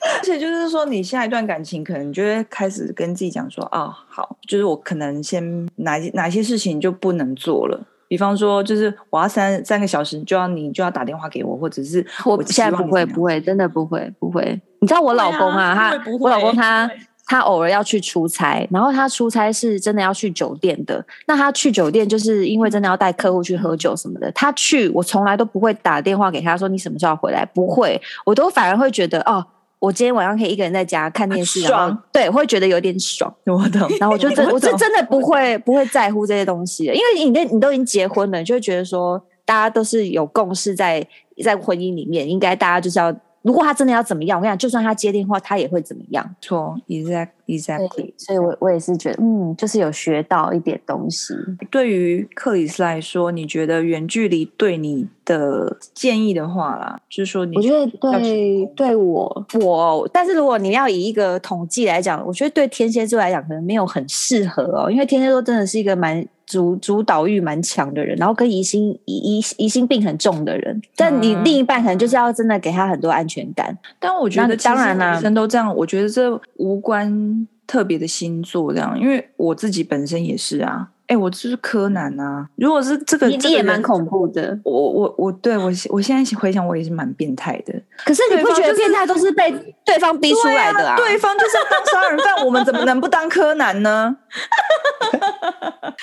而且就是说，你下一段感情可能就会开始跟自己讲说，哦，好，就是我可能先哪哪些事情就不能做了，比方说，就是我要三三个小时就要你就要打电话给我，或者是我，我现在不会不会，真的不会不会。你知道我老公啊，啊他我老公他。他偶尔要去出差，然后他出差是真的要去酒店的。那他去酒店就是因为真的要带客户去喝酒什么的。他去，我从来都不会打电话给他说，你什么时候回来，不会，我都反而会觉得哦，我今天晚上可以一个人在家看电视，爽，对，会觉得有点爽。我懂。然后我就 真，我是真的不会不会在乎这些东西的，因为你那你都已经结婚了，你就会觉得说大家都是有共识在在婚姻里面，应该大家就是要。如果他真的要怎么样，我跟你讲，就算他接电话，他也会怎么样。错，exactly exactly。所以我我也是觉得，嗯，就是有学到一点东西。对于克里斯来说，你觉得远距离对你的建议的话啦，就是说你，我觉得对对我我，但是如果你要以一个统计来讲，我觉得对天蝎座来讲可能没有很适合哦，因为天蝎座真的是一个蛮。主主导欲蛮强的人，然后跟疑心疑疑疑心病很重的人，但你另一半可能就是要真的给他很多安全感。嗯、但我觉得，当然啦，女生都这样，我觉得这无关特别的星座这样，因为我自己本身也是啊。哎，我就是柯南啊！如果是这个，你也蛮恐怖的。我我我，对我我现在回想，我也是蛮变态的。可是你不觉得变态都是被对方逼出来的啊？对方就是要当杀人犯，我们怎么能不当柯南呢？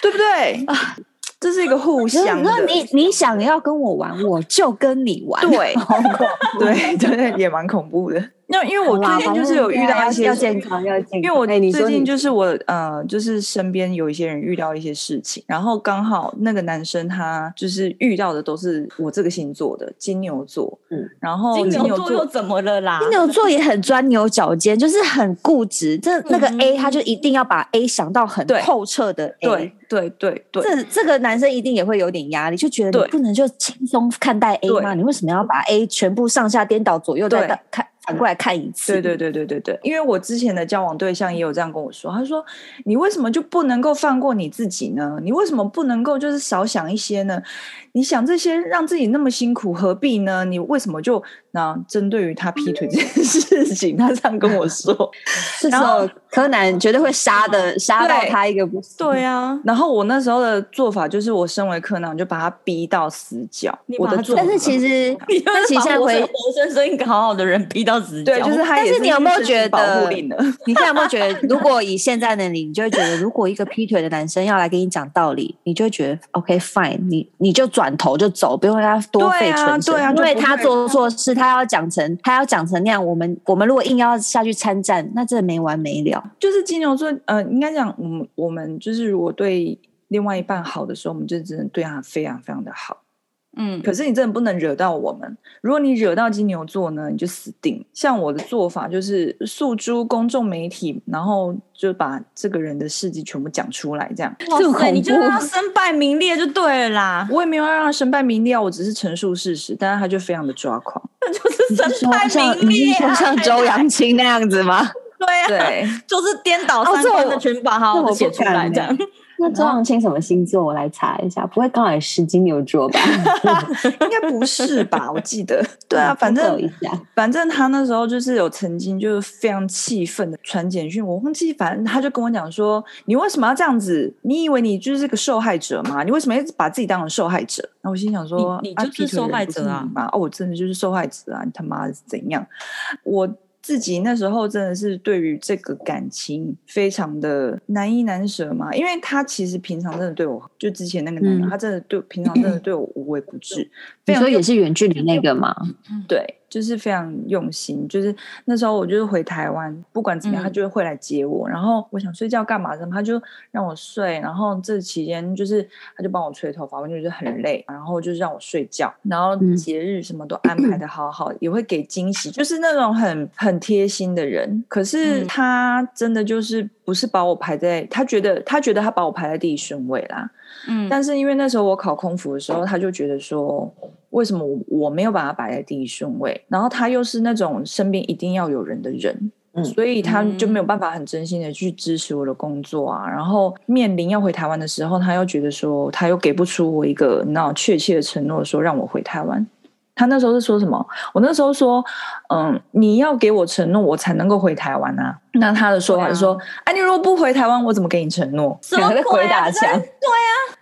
对不对？啊，这是一个互相的。那你你想要跟我玩，我就跟你玩。对，对对，也蛮恐怖的。那因为我最近就是有遇到一些要健康要健康，因为我最近就是我呃，就是身边有一些人遇到一些事情，然后刚好那个男生他就是遇到的都是我这个星座的金牛座，嗯，然后金牛座又怎么了啦？金牛座也很钻牛角尖，就是很固执，这那个 A 他就一定要把 A 想到很透彻的 A，对对对对，这这个男生一定也会有点压力，就觉得你不能就轻松看待 A 吗？你为什么要把 A 全部上下颠倒左右再看？反过来看一次，对对对对对对，因为我之前的交往对象也有这样跟我说，他说：“你为什么就不能够放过你自己呢？你为什么不能够就是少想一些呢？你想这些让自己那么辛苦，何必呢？你为什么就……”那针对于他劈腿这件事情，他这样跟我说，然后柯南绝对会杀的，杀到他一个不死。对啊，然后我那时候的做法就是，我身为柯南，我就把他逼到死角。我的做法，但是其实，但其实现在回活生生一个好好的人逼到死角。对，就是他也是。但 是你有没有觉得？你现在有没有觉得，如果以现在的你，你就会觉得，如果一个劈腿的男生要来跟你讲道理，你就会觉得 OK fine，你你就转头就走，不用让他多费唇舌，因为他做错事，他他要讲成。他要讲成那样，我们我们如果硬要下去参战，那真的没完没了。就是金牛座，呃，应该讲，我们我们就是如果对另外一半好的时候，我们就只能对他非常非常的好。嗯，可是你真的不能惹到我们。如果你惹到金牛座呢，你就死定。像我的做法就是诉诸公众媒体，然后就把这个人的事迹全部讲出来，这样。哇塞，你就让他身败名裂就对了啦。我也没有要让他身败名裂，我只是陈述事实，但是他就非常的抓狂，就是身败名裂，像像周扬青那样子吗？对啊，对，就是颠倒三观的全把好好写出来这样。那周扬青什么星座？我来查一下，不会刚好也是金牛座吧？应该不是吧？我记得，对啊，反正反正他那时候就是有曾经就是非常气愤的传简讯，我忘记，反正他就跟我讲说：“你为什么要这样子？你以为你就是个受害者吗？你为什么要把自己当成受害者？”然后我心想说：“你，你就是受害者啊！哦，我真的就是受害者啊！你他妈是怎样？我。”自己那时候真的是对于这个感情非常的难依难舍嘛，因为他其实平常真的对我，就之前那个男人，嗯、他真的对平常真的对我无微不至。你说也是远距离那个吗？对。就是非常用心，就是那时候我就是回台湾，不管怎么样，他就会来接我。嗯、然后我想睡觉干嘛什么，他就让我睡。然后这期间就是他就帮我吹头发，我就觉得很累，然后就是让我睡觉。然后节日什么都安排的好好，嗯、也会给惊喜，就是那种很很贴心的人。可是他真的就是不是把我排在，他觉得他觉得他把我排在第一顺位啦。嗯，但是因为那时候我考空服的时候，他就觉得说。为什么我我没有把他摆在第一顺位？然后他又是那种身边一定要有人的人，嗯，所以他就没有办法很真心的去支持我的工作啊。然后面临要回台湾的时候，他又觉得说他又给不出我一个那确切的承诺，说让我回台湾。他那时候是说什么？我那时候说，嗯，你要给我承诺，我才能够回台湾啊。那他的说法是说，哎、啊啊，你如果不回台湾，我怎么给你承诺？什么鬼啊？对啊，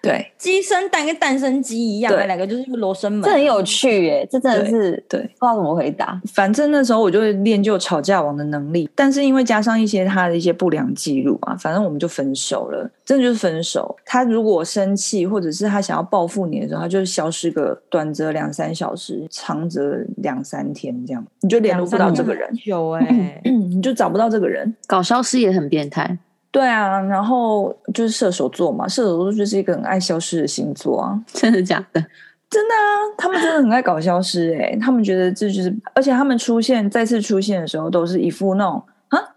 对，鸡生蛋跟蛋生鸡一样，对，两个就是罗生门，这很有趣耶，这真的是对，对，不知道怎么回答。反正那时候我就会练就吵架王的能力，但是因为加上一些他的一些不良记录啊，反正我们就分手了，真的就是分手。他如果生气或者是他想要报复你的时候，他就消失个短则两三小时，长则两三天这样，你就联络不到这个人，有哎，你就找不到这个人。搞消失也很变态，对啊，然后就是射手座嘛，射手座就是一个很爱消失的星座啊，真的假的？真的啊，他们真的很爱搞消失哎、欸，他们觉得这就是，而且他们出现再次出现的时候，都是一副那种。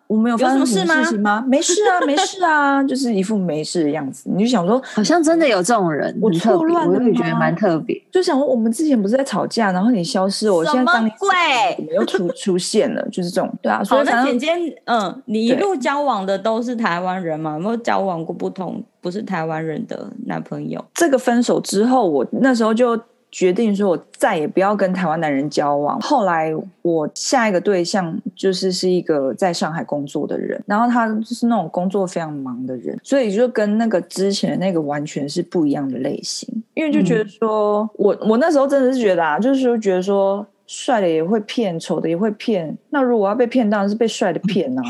我没有发生什么事情吗？没事啊，没事啊，就是一副没事的样子。你就想说，好像真的有这种人，我错乱了，我也觉得蛮特别。就想说，我们之前不是在吵架，然后你消失，我现在当你鬼，又出 出现了，就是这种。对啊，所以那简简，嗯，你一路交往的都是台湾人吗？有没有交往过不同不是台湾人的男朋友？这个分手之后，我那时候就。决定说，我再也不要跟台湾男人交往。后来，我下一个对象就是是一个在上海工作的人，然后他就是那种工作非常忙的人，所以就跟那个之前的那个完全是不一样的类型。因为就觉得说，嗯、我我那时候真的是觉得啊，就是说觉得说，帅的也会骗，丑的也会骗。那如果要被骗，当然是被帅的骗啊。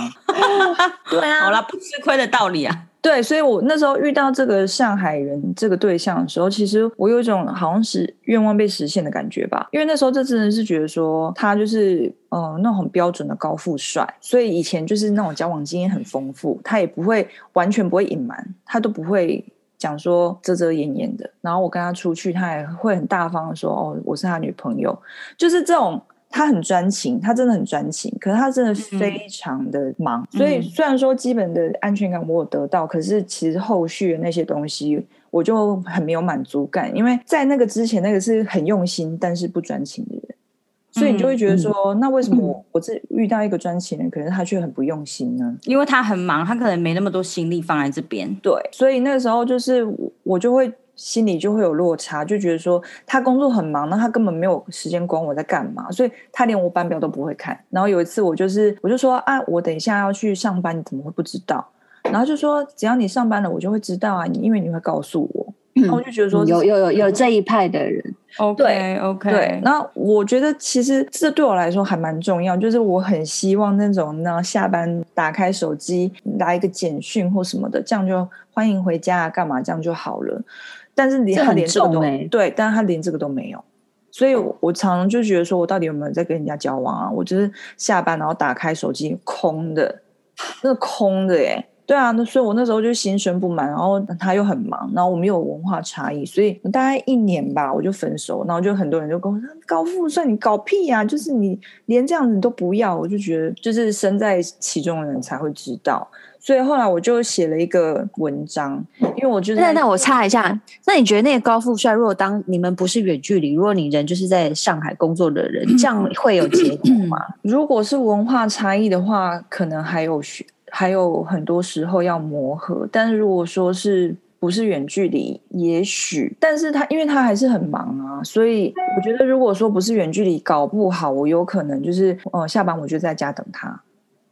对啊，好了，不吃亏的道理啊。对，所以我那时候遇到这个上海人这个对象的时候，其实我有一种好像是愿望被实现的感觉吧。因为那时候这真的是觉得说他就是呃那种很标准的高富帅，所以以前就是那种交往经验很丰富，他也不会完全不会隐瞒，他都不会讲说遮遮掩掩的。然后我跟他出去，他也会很大方的说哦，我是他女朋友，就是这种。他很专情，他真的很专情，可是他真的非常的忙，嗯、所以虽然说基本的安全感我有得到，可是其实后续的那些东西我就很没有满足感，因为在那个之前那个是很用心但是不专情的人，所以你就会觉得说，嗯、那为什么我我这遇到一个专情的人，可是他却很不用心呢？因为他很忙，他可能没那么多心力放在这边。对，所以那个时候就是我就会。心里就会有落差，就觉得说他工作很忙，那他根本没有时间管我在干嘛，所以他连我班表都不会看。然后有一次我就是我就说啊，我等一下要去上班，你怎么会不知道？然后就说只要你上班了，我就会知道啊，你因为你会告诉我。然后我就觉得说有有有有这一派的人，OK 对 OK。对，那我觉得其实这对我来说还蛮重要，就是我很希望那种呢下班打开手机来一个简讯或什么的，这样就欢迎回家啊，干嘛这样就好了。但是连他连这个都没对，但是他连这个都没有，所以我，我常常就觉得说，我到底有没有在跟人家交往啊？我就是下班然后打开手机空的，真的空的耶。对啊，那所以我那时候就心生不满，然后他又很忙，然后我们有文化差异，所以大概一年吧，我就分手。然后就很多人就跟我说：“高富帅，你搞屁呀、啊！就是你连这样子你都不要。”我就觉得，就是身在其中的人才会知道。所以后来我就写了一个文章，因为我觉得……那那我插一下，那你觉得那个高富帅，如果当你们不是远距离，如果你人就是在上海工作的人，这样会有结果吗？如果是文化差异的话，可能还有学。还有很多时候要磨合，但是如果说是不是远距离，也许，但是他因为他还是很忙啊，所以我觉得如果说不是远距离，搞不好我有可能就是，呃，下班我就在家等他，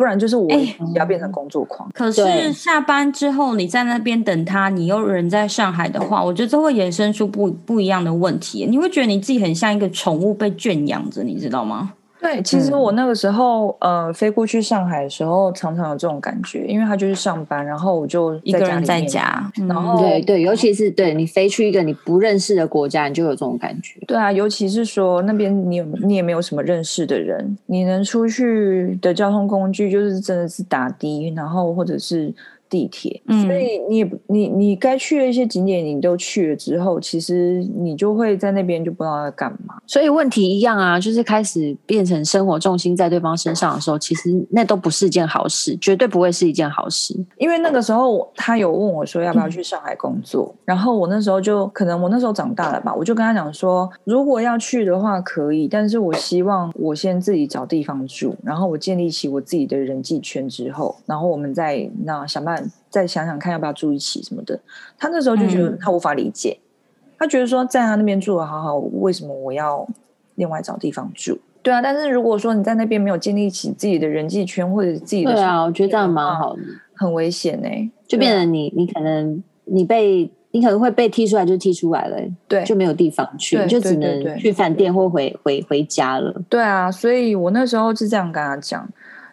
不然就是我要变成工作狂。可是下班之后你在那边等他，你又人在上海的话，我觉得这会衍生出不不一样的问题。你会觉得你自己很像一个宠物被圈养着，你知道吗？对，其实我那个时候，嗯、呃，飞过去上海的时候，常常有这种感觉，因为他就是上班，然后我就一个人在家，然后对对，尤其是对你飞去一个你不认识的国家，你就有这种感觉。对啊，尤其是说那边你有你也没有什么认识的人，你能出去的交通工具就是真的是打的，然后或者是。地铁，所以你也你你该去的一些景点，你都去了之后，其实你就会在那边就不知道在干嘛。所以问题一样啊，就是开始变成生活重心在对方身上的时候，其实那都不是一件好事，绝对不会是一件好事。因为那个时候他有问我说要不要去上海工作，嗯、然后我那时候就可能我那时候长大了吧，我就跟他讲说，如果要去的话可以，但是我希望我先自己找地方住，然后我建立起我自己的人际圈之后，然后我们再那想办法。再想想看要不要住一起什么的，他那时候就觉得他无法理解，嗯、他觉得说在他那边住的好好，为什么我要另外找地方住？对啊，但是如果说你在那边没有建立起自己的人际圈或者自己的，对啊，我觉得这样蛮好的，很危险呢、欸，就变成你你可能你被你可能会被踢出来就踢出来了，对，就没有地方去，你就只能去饭店或回回回家了。对啊，所以我那时候是这样跟他讲，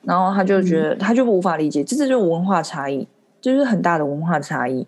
然后他就觉得、嗯、他就无法理解，这这就是文化差异。就是很大的文化差异，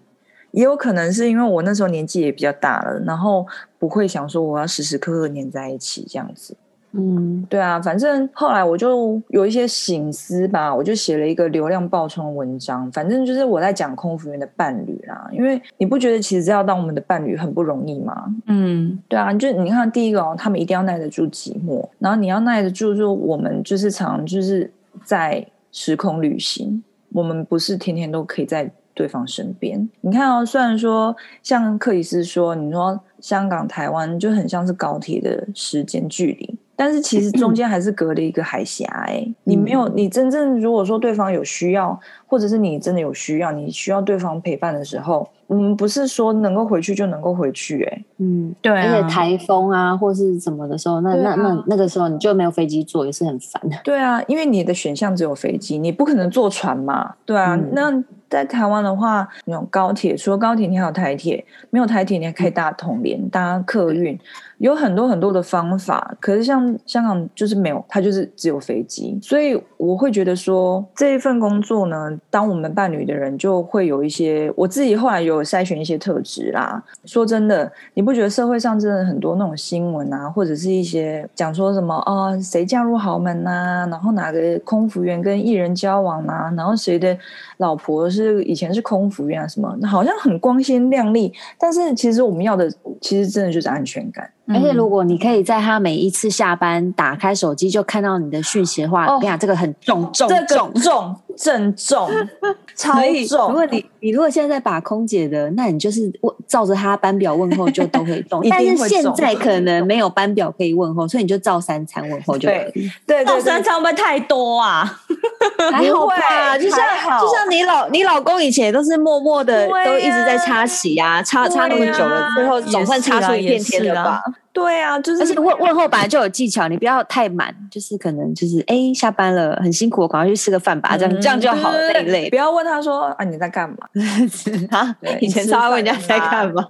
也有可能是因为我那时候年纪也比较大了，然后不会想说我要时时刻刻黏在一起这样子。嗯，对啊，反正后来我就有一些醒思吧，我就写了一个流量爆冲的文章。反正就是我在讲空服员的伴侣啦，因为你不觉得其实要当我们的伴侣很不容易吗？嗯，对啊，就你看第一个哦，他们一定要耐得住寂寞，然后你要耐得住，说我们就是常就是在时空旅行。我们不是天天都可以在对方身边。你看哦，虽然说像克里斯说，你说香港、台湾就很像是高铁的时间距离，但是其实中间还是隔了一个海峡。哎，你没有，你真正如果说对方有需要，或者是你真的有需要，你需要对方陪伴的时候。嗯，不是说能够回去就能够回去，欸，哎，嗯，对，而且台风啊，或是什么的时候，那、啊、那那那个时候你就没有飞机坐，也是很烦的。对啊，因为你的选项只有飞机，你不可能坐船嘛。对啊，嗯、那在台湾的话，那种高铁，除了高铁，你还有台铁，没有台铁，你还可以搭统联，搭客运。有很多很多的方法，可是像香港就是没有，它就是只有飞机，所以我会觉得说这一份工作呢，当我们伴侣的人就会有一些，我自己后来有筛选一些特质啦。说真的，你不觉得社会上真的很多那种新闻啊，或者是一些讲说什么啊，谁嫁入豪门呐、啊，然后哪个空服员跟艺人交往啊，然后谁的老婆是以前是空服员啊什么，好像很光鲜亮丽，但是其实我们要的其实真的就是安全感。而且，如果你可以在他每一次下班打开手机就看到你的讯息的话，哦、我跟你讲，这个很重重重重正重，超重。如果你你如果现在在把空姐的，那你就是问照着他班表问候就都可以动。但是现在可能没有班表可以问候，所以你就照三餐问候就可以。对，对，照三餐会不会太多啊？还好吧，就像就像你老你老公以前都是默默的，都一直在擦洗啊，擦擦那么久了，最后总算擦出一片天了吧？对啊，就是而且问问候本来就有技巧，你不要太满，就是可能就是哎下班了很辛苦，赶快去吃个饭吧，这样这样就好了。累累，不要问他说啊你在干嘛 啊？以前超爱问人家在干嘛。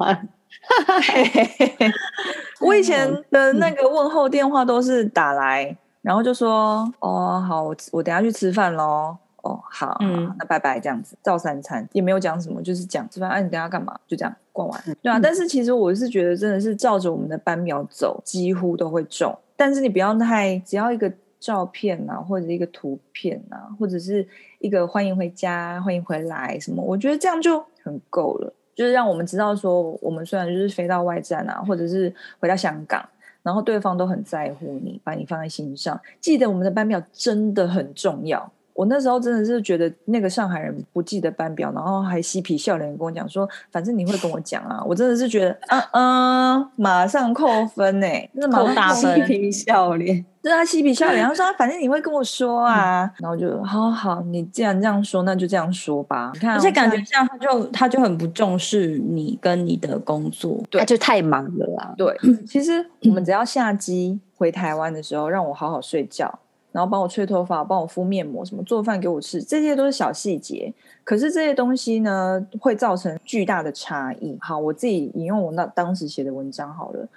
我以前的那个问候电话都是打来，然后就说哦好，我我等下去吃饭喽。哦，好，嗯，那拜拜，这样子，照三餐也没有讲什么，就是讲吃饭。哎、啊，你等下干嘛？就这样逛完，嗯、对啊。但是其实我是觉得，真的是照着我们的班表走，几乎都会中。但是你不要太，只要一个照片啊，或者一个图片啊，或者是一个欢迎回家、欢迎回来什么，我觉得这样就很够了。就是让我们知道说，我们虽然就是飞到外站啊，或者是回到香港，然后对方都很在乎你，把你放在心上。记得我们的班表真的很重要。我那时候真的是觉得那个上海人不记得班表，然后还嬉皮笑脸跟我讲说，反正你会跟我讲啊。我真的是觉得，嗯嗯，马上扣分呢，那马上打分，嬉皮笑脸，对他嬉皮笑脸，他说反正你会跟我说啊，然后就好好，你既然这样说，那就这样说吧。你看，而且感觉像他就他就很不重视你跟你的工作，对，他就太忙了啊。对，其实我们只要下机回台湾的时候，让我好好睡觉。然后帮我吹头发，帮我敷面膜，什么做饭给我吃，这些都是小细节。可是这些东西呢，会造成巨大的差异。好，我自己引用我那当时写的文章好了。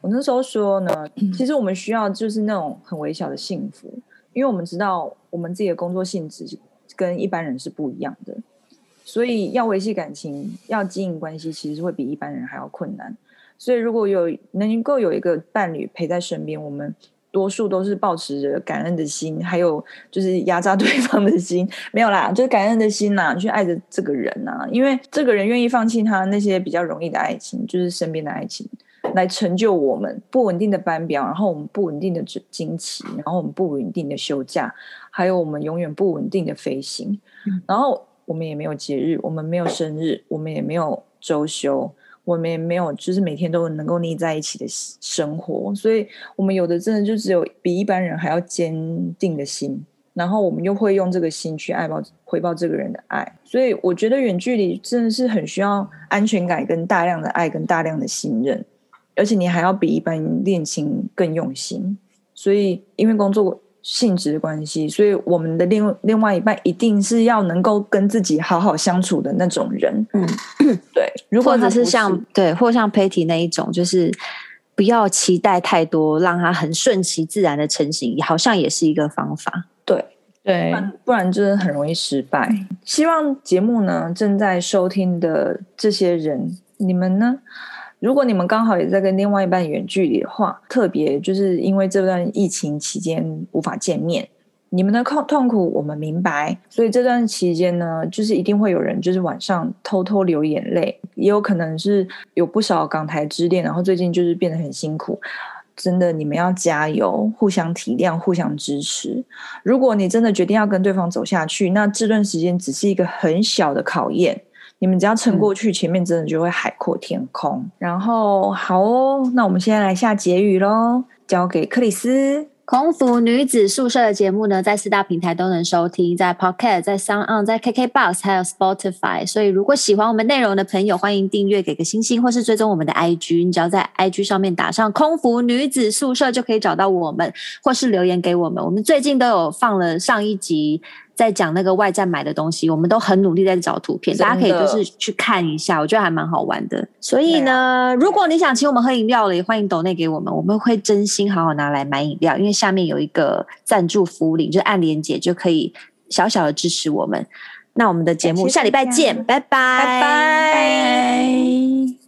我那时候说呢，其实我们需要就是那种很微小的幸福，因为我们知道我们自己的工作性质跟一般人是不一样的，所以要维系感情、要经营关系，其实会比一般人还要困难。所以如果有能够有一个伴侣陪在身边，我们多数都是抱持着感恩的心，还有就是压榨 对方的心，没有啦，就是感恩的心呐、啊，去爱着这个人呐、啊，因为这个人愿意放弃他那些比较容易的爱情，就是身边的爱情。来成就我们不稳定的班表，然后我们不稳定的经期，然后我们不稳定的休假，还有我们永远不稳定的飞行。嗯、然后我们也没有节日，我们没有生日，我们也没有周休，我们也没有就是每天都能够腻在一起的生活。所以，我们有的真的就只有比一般人还要坚定的心，然后我们又会用这个心去爱报回报这个人的爱。所以，我觉得远距离真的是很需要安全感，跟大量的爱，跟大量的信任。而且你还要比一般恋情更用心，所以因为工作性质的关系，所以我们的另另外一半一定是要能够跟自己好好相处的那种人。嗯，对。如果只是像对，或像 Patty 那一种，就是不要期待太多，让他很顺其自然的成型，好像也是一个方法。对对，不然真的很容易失败。嗯。希望节目呢，正在收听的这些人，你们呢？如果你们刚好也在跟另外一半远距离的话，特别就是因为这段疫情期间无法见面，你们的痛痛苦我们明白，所以这段期间呢，就是一定会有人就是晚上偷偷流眼泪，也有可能是有不少港台之恋，然后最近就是变得很辛苦，真的你们要加油，互相体谅，互相支持。如果你真的决定要跟对方走下去，那这段时间只是一个很小的考验。你们只要撑过去，前面真的就会海阔天空。嗯、然后好哦，那我们现在来下结语喽，交给克里斯。空服女子宿舍的节目呢，在四大平台都能收听，在 Pocket、在 Sound On、在 KKBox 还有 Spotify。所以如果喜欢我们内容的朋友，欢迎订阅、给个星星，或是追踪我们的 IG。你只要在 IG 上面打上“空服女子宿舍”，就可以找到我们，或是留言给我们。我们最近都有放了上一集。在讲那个外站买的东西，我们都很努力在找图片，大家可以就是去看一下，我觉得还蛮好玩的。所以呢，啊、如果你想请我们喝饮料了，也欢迎抖内给我们，我们会真心好好拿来买饮料，因为下面有一个赞助福利，就是按连结就可以小小的支持我们。那我们的节目下礼拜见，拜拜，拜拜。